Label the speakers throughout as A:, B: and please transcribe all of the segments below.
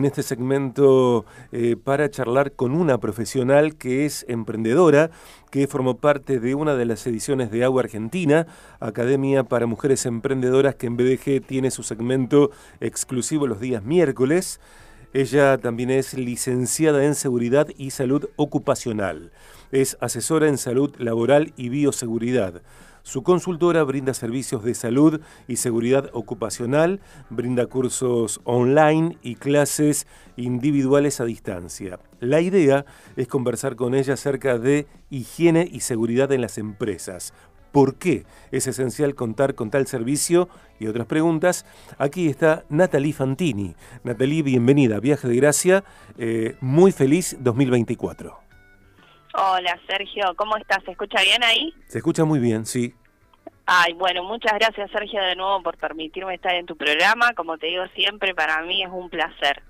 A: en este segmento eh, para charlar con una profesional que es emprendedora, que formó parte de una de las ediciones de Agua Argentina, Academia para Mujeres Emprendedoras, que en BDG tiene su segmento exclusivo los días miércoles. Ella también es licenciada en Seguridad y Salud Ocupacional. Es asesora en salud laboral y bioseguridad. Su consultora brinda servicios de salud y seguridad ocupacional, brinda cursos online y clases individuales a distancia. La idea es conversar con ella acerca de higiene y seguridad en las empresas. ¿Por qué es esencial contar con tal servicio? Y otras preguntas. Aquí está Natalie Fantini. Natalie, bienvenida. Viaje de Gracia. Eh, muy feliz 2024.
B: Hola Sergio, ¿cómo estás? ¿Se escucha bien ahí?
A: Se escucha muy bien, sí.
B: Ay, bueno, muchas gracias Sergio de nuevo por permitirme estar en tu programa. Como te digo siempre, para mí es un placer.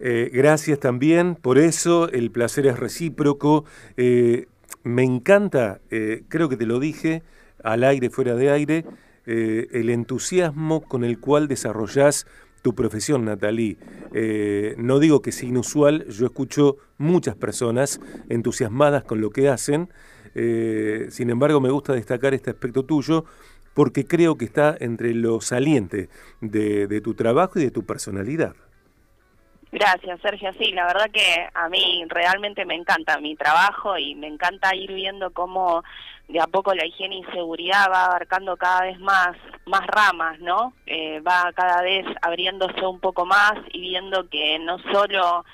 A: Eh, gracias también, por eso el placer es recíproco. Eh, me encanta, eh, creo que te lo dije, al aire, fuera de aire, el entusiasmo con el cual desarrollás tu profesión, Natalie. Eh, no digo que sea inusual, yo escucho muchas personas entusiasmadas con lo que hacen, eh, sin embargo me gusta destacar este aspecto tuyo porque creo que está entre lo saliente de tu trabajo y de tu personalidad.
B: Gracias, Sergio. Sí, la verdad que a mí realmente me encanta mi trabajo y me encanta ir viendo cómo de a poco la higiene y seguridad va abarcando cada vez más, más ramas, ¿no? Eh, va cada vez abriéndose un poco más y viendo que no solo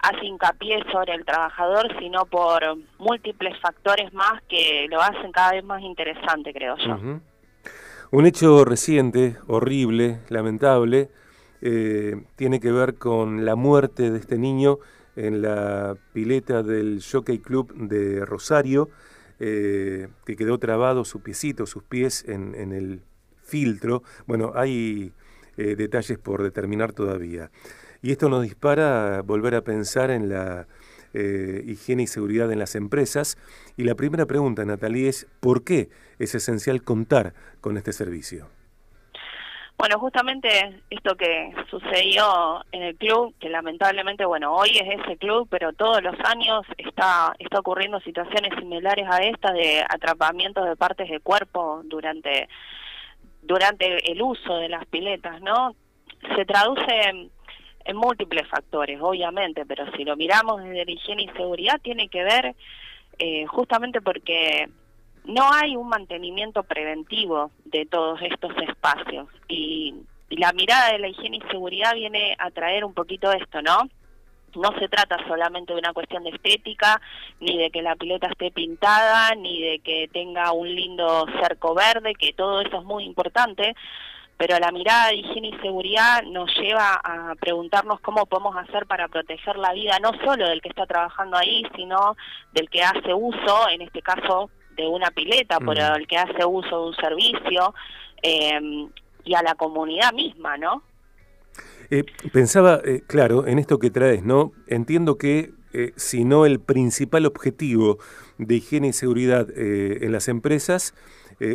B: hace hincapié sobre el trabajador, sino por múltiples factores más que lo hacen cada vez más interesante, creo yo.
A: Un hecho reciente, horrible, lamentable, eh, tiene que ver con la muerte de este niño en la pileta del Jockey Club de Rosario, eh, que quedó trabado su piecito, sus pies en, el filtro. Bueno, hay eh, detalles por determinar todavía. Y esto nos dispara a volver a pensar en la higiene y seguridad en las empresas. Y la primera pregunta, Natalie, es ¿por qué es esencial contar con este servicio?
B: Bueno, justamente esto que sucedió en el club, que lamentablemente, bueno, hoy es ese club, pero todos los años está, está ocurriendo situaciones similares a estas de atrapamientos de partes de cuerpo durante, durante el uso de las piletas, ¿no? Se traduce en, múltiples factores, obviamente, pero si lo miramos desde la higiene y seguridad, tiene que ver eh, justamente porque no hay un mantenimiento preventivo de todos estos espacios y, la mirada de la higiene y seguridad viene a traer un poquito esto, ¿no? No se trata solamente de una cuestión de estética, ni de que la pileta esté pintada, ni de que tenga un lindo cerco verde, que todo eso es muy importante, pero la mirada de higiene y seguridad nos lleva a preguntarnos cómo podemos hacer para proteger la vida no solo del que está trabajando ahí, sino del que hace uso, en este caso de una pileta, por el que hace uso de un servicio, em, y a la comunidad misma, ¿no?
A: Eh, pensaba, eh, claro, en esto que traes, ¿no? Entiendo que eh, si no el principal objetivo de higiene y seguridad en las empresas,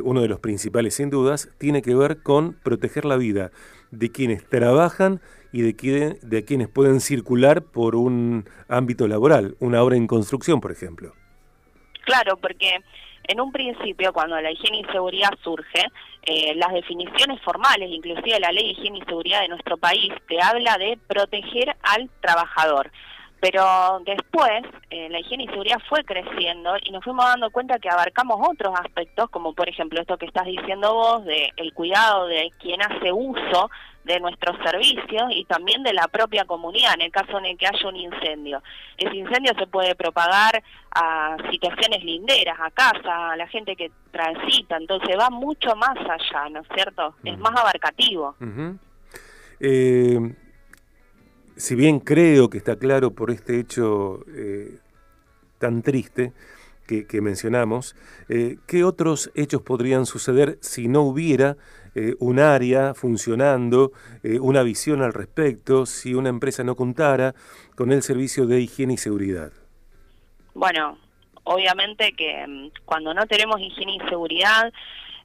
A: uno de los principales sin dudas, tiene que ver con proteger la vida de quienes trabajan y de, de quienes pueden circular por un ámbito laboral, una obra en construcción, por ejemplo.
B: Claro, porque en un principio, cuando la higiene y seguridad surge, eh, las definiciones formales, inclusive la ley de higiene y seguridad de nuestro país, te habla de proteger al trabajador. Pero después eh, la higiene y seguridad fue creciendo y nos fuimos dando cuenta que abarcamos otros aspectos, como por ejemplo esto que estás diciendo vos, de el cuidado de quien hace uso de nuestros servicios y también de la propia comunidad en el caso en el que haya un incendio. Ese incendio se puede propagar a situaciones linderas, a casa, a la gente que transita, entonces va mucho más allá, ¿no es cierto? Es más abarcativo.
A: Eh, si bien creo que está claro por este hecho eh, tan triste, que, mencionamos, eh, ¿qué otros hechos podrían suceder si no hubiera eh, un área funcionando, eh, una visión al respecto, si una empresa no contara con el servicio de higiene y seguridad?
B: Bueno, obviamente que mm, cuando no tenemos higiene y seguridad,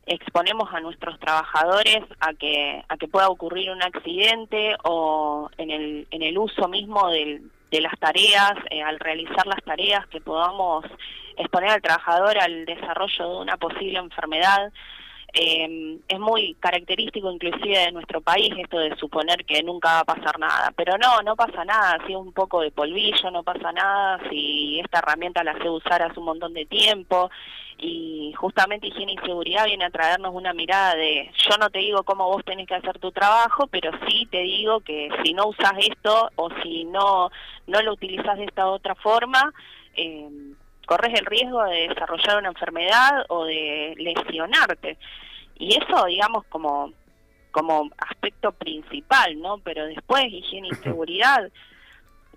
B: exponemos a nuestros trabajadores a que a que pueda ocurrir un accidente o en el en el uso mismo de las tareas al realizar las tareas que podamos exponer al trabajador al desarrollo de una posible enfermedad. Eh, es muy característico inclusive de nuestro país esto de suponer que nunca va a pasar nada, pero no, no pasa nada, si es un poco de polvillo, no pasa nada, si esta herramienta la sé usar hace un montón de tiempo. Y justamente higiene y seguridad viene a traernos una mirada de yo no te digo cómo vos tenés que hacer tu trabajo, pero sí te digo que si no usas esto o si no, no lo utilizas de esta otra forma, eh, corres el riesgo de desarrollar una enfermedad o de lesionarte. Y eso, digamos, como, como aspecto principal, ¿no? Pero después, higiene y seguridad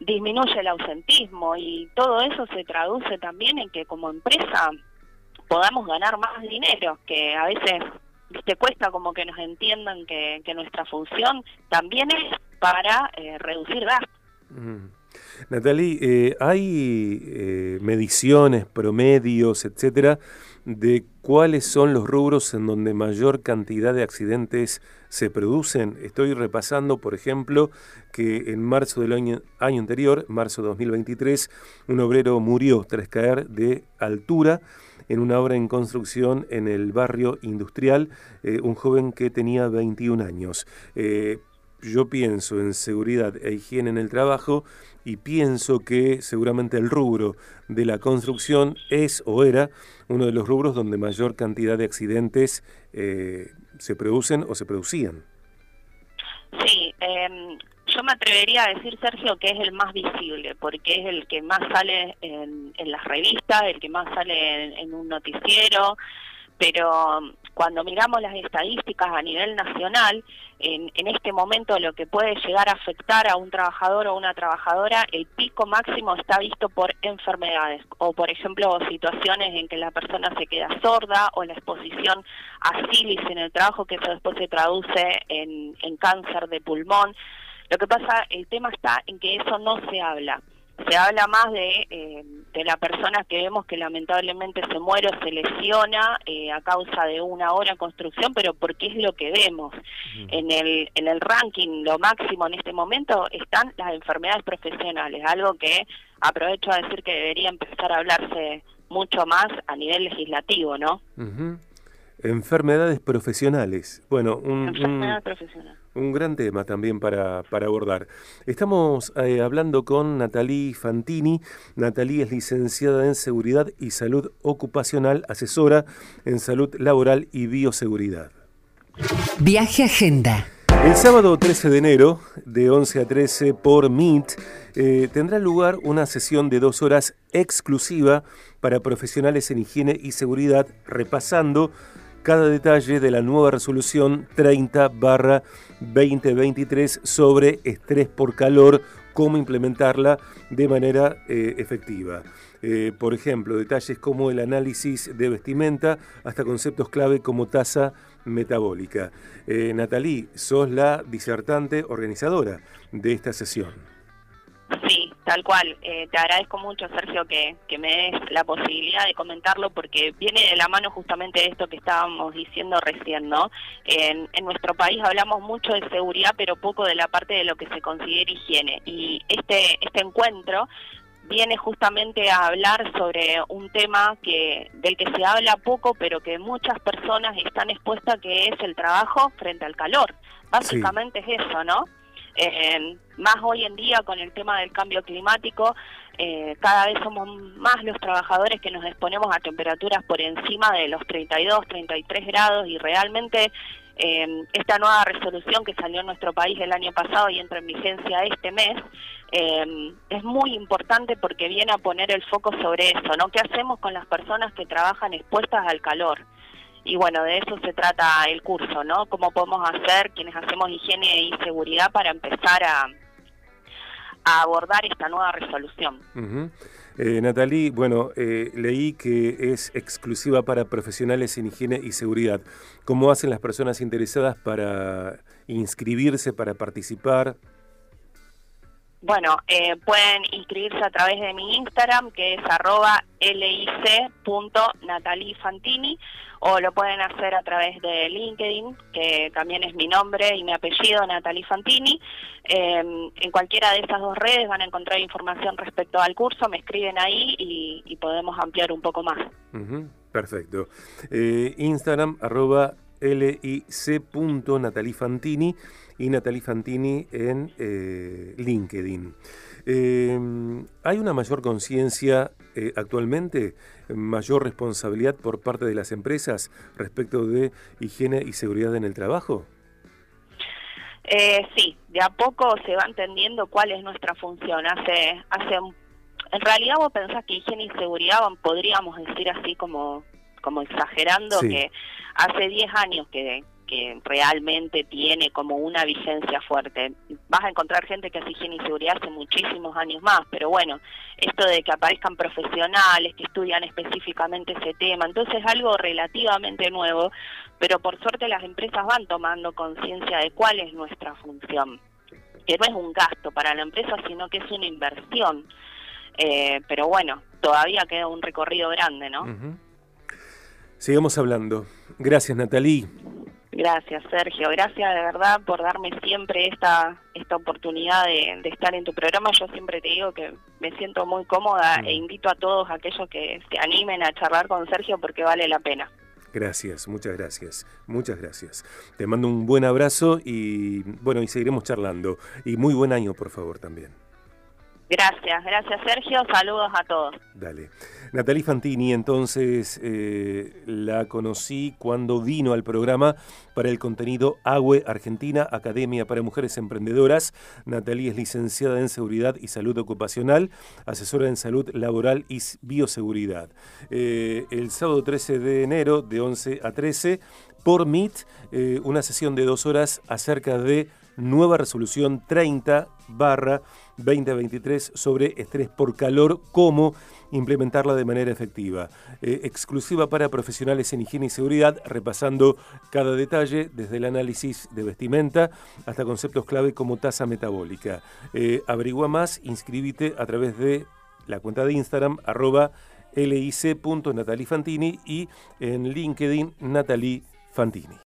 B: disminuye el ausentismo y todo eso se traduce también en que como empresa podamos ganar más dinero, que a veces te cuesta como que nos entiendan que, que nuestra función también es para eh, reducir gastos.
A: Mm. Natalie, eh, ¿hay eh, mediciones, promedios, etcétera, de cuáles son los rubros en donde mayor cantidad de accidentes se producen? Estoy repasando, por ejemplo, que en marzo del año, anterior, marzo de 2023, un obrero murió tras caer de altura en una obra en construcción en el barrio industrial, eh, un joven que tenía 21 años yo pienso en seguridad e higiene en el trabajo y pienso que seguramente el rubro de la construcción es o era uno de los rubros donde mayor cantidad de accidentes eh, se producen o se producían.
B: Sí, em, yo me atrevería a decir, Sergio, que es el más visible, porque es el que más sale en, las revistas, el que más sale en un noticiero, pero cuando miramos las estadísticas a nivel nacional, en, en, este momento lo que puede llegar a afectar a un trabajador o una trabajadora, el pico máximo está visto por enfermedades o, por ejemplo, situaciones en que la persona se queda sorda o la exposición a sílice en el trabajo, que eso después se traduce en, en cáncer de pulmón. Lo que pasa, el tema está en que eso no se habla se habla más de, eh, de la persona que vemos que lamentablemente se muere o se lesiona eh, a causa de una hora en construcción, pero porque es lo que vemos. En, el, en el ranking, lo máximo en este momento, están las enfermedades profesionales, algo que aprovecho a decir que debería empezar a hablarse mucho más a nivel legislativo, ¿no?
A: Enfermedades profesionales. Bueno, un, un, gran tema también para, para abordar. Estamos eh, hablando con Natalie Fantini. Natalie es licenciada en Seguridad y Salud Ocupacional, asesora en Salud Laboral y Bioseguridad.
C: Viaje Agenda.
A: El sábado 13 de enero, de 11 a 13 por Meet, eh, tendrá lugar una sesión de dos horas exclusiva para profesionales en higiene y seguridad, repasando cada detalle de la nueva resolución 30-2023 sobre estrés por calor, cómo implementarla de manera eh, efectiva. Eh, por ejemplo, detalles como el análisis de vestimenta hasta conceptos clave como tasa metabólica. Eh, sos la disertante organizadora de esta sesión.
B: Sí, tal cual. Eh, te agradezco mucho, Sergio, que, que, me des la posibilidad de comentarlo porque viene de la mano justamente de esto que estábamos diciendo recién, ¿no? En, en, nuestro país hablamos mucho de seguridad, pero poco de la parte de lo que se considera higiene. Y este, este encuentro viene justamente a hablar sobre un tema que del que se habla poco, pero que muchas personas están expuestas, que es el trabajo frente al calor. Básicamente es eso, ¿no? Eh, más hoy en día con el tema del cambio climático, eh, cada vez somos más los trabajadores que nos exponemos a temperaturas por encima de los 32, 33 grados y realmente eh, esta nueva resolución que salió en nuestro país el año pasado y entra en vigencia este mes, eh, es muy importante porque viene a poner el foco sobre eso, ¿no? ¿Qué hacemos con las personas que trabajan expuestas al calor? Y bueno, de eso se trata el curso, ¿no? Cómo podemos hacer quienes hacemos higiene y seguridad para empezar a, abordar esta nueva resolución.
A: eh, Natalie, bueno, eh, leí que es exclusiva para profesionales en higiene y seguridad. ¿Cómo hacen las personas interesadas para inscribirse, para participar?
B: Bueno, eh, pueden inscribirse a través de mi Instagram, que es arroba lic.natalifantini, o lo pueden hacer a través de LinkedIn, que también es mi nombre y mi apellido, Natalie Fantini. Em, en cualquiera de esas dos redes van a encontrar información respecto al curso, me escriben ahí y, podemos ampliar un poco más.
A: perfecto. Eh, Instagram, arroba lic.natalifantini y Natalie Fantini en eh, LinkedIn. Em, ¿Hay una mayor conciencia eh, actualmente, mayor responsabilidad por parte de las empresas respecto de higiene y seguridad en el trabajo?
B: Eh, sí, de a poco se va entendiendo cuál es nuestra función. Hace, hace, en realidad vos pensás que higiene y seguridad podríamos decir así como, como exagerando que hace 10 años que, que realmente tiene como una vigencia fuerte. Vas a encontrar gente que hace higiene y seguridad hace muchísimos años más, pero bueno, esto de que aparezcan profesionales que estudian específicamente ese tema, entonces es algo relativamente nuevo, pero por suerte las empresas van tomando conciencia de cuál es nuestra función, que no es un gasto para la empresa, sino que es una inversión. Eh, pero bueno, todavía queda un recorrido grande, ¿no?
A: Sigamos hablando. Gracias, Natalí.
B: Gracias, Sergio. Gracias de verdad por darme siempre esta, esta oportunidad de, estar en tu programa. Yo siempre te digo que me siento muy cómoda e invito a todos aquellos que se animen a charlar con Sergio porque vale la pena.
A: Gracias, muchas gracias, muchas gracias. Te mando un buen abrazo y bueno, y seguiremos charlando. Y muy buen año, por favor, también.
B: Gracias, gracias Sergio, saludos a todos.
A: Dale. Natalie Fantini, entonces eh, la conocí cuando vino al programa para el contenido AGUE Argentina, Academia para Mujeres Emprendedoras. Natalie es licenciada en Seguridad y Salud Ocupacional, asesora en Salud Laboral y Bioseguridad. Eh, el sábado 13 de enero, de 11 a 13, por Meet, eh, una sesión de dos horas acerca de nueva resolución 30 barra 2023 sobre estrés por calor, cómo implementarla de manera efectiva. Eh, exclusiva para profesionales en higiene y seguridad, repasando cada detalle, desde el análisis de vestimenta hasta conceptos clave como tasa metabólica. Eh, averigua más, inscríbete a través de la cuenta de Instagram, arroba lic.natalifantini y en LinkedIn Natalie Fantini.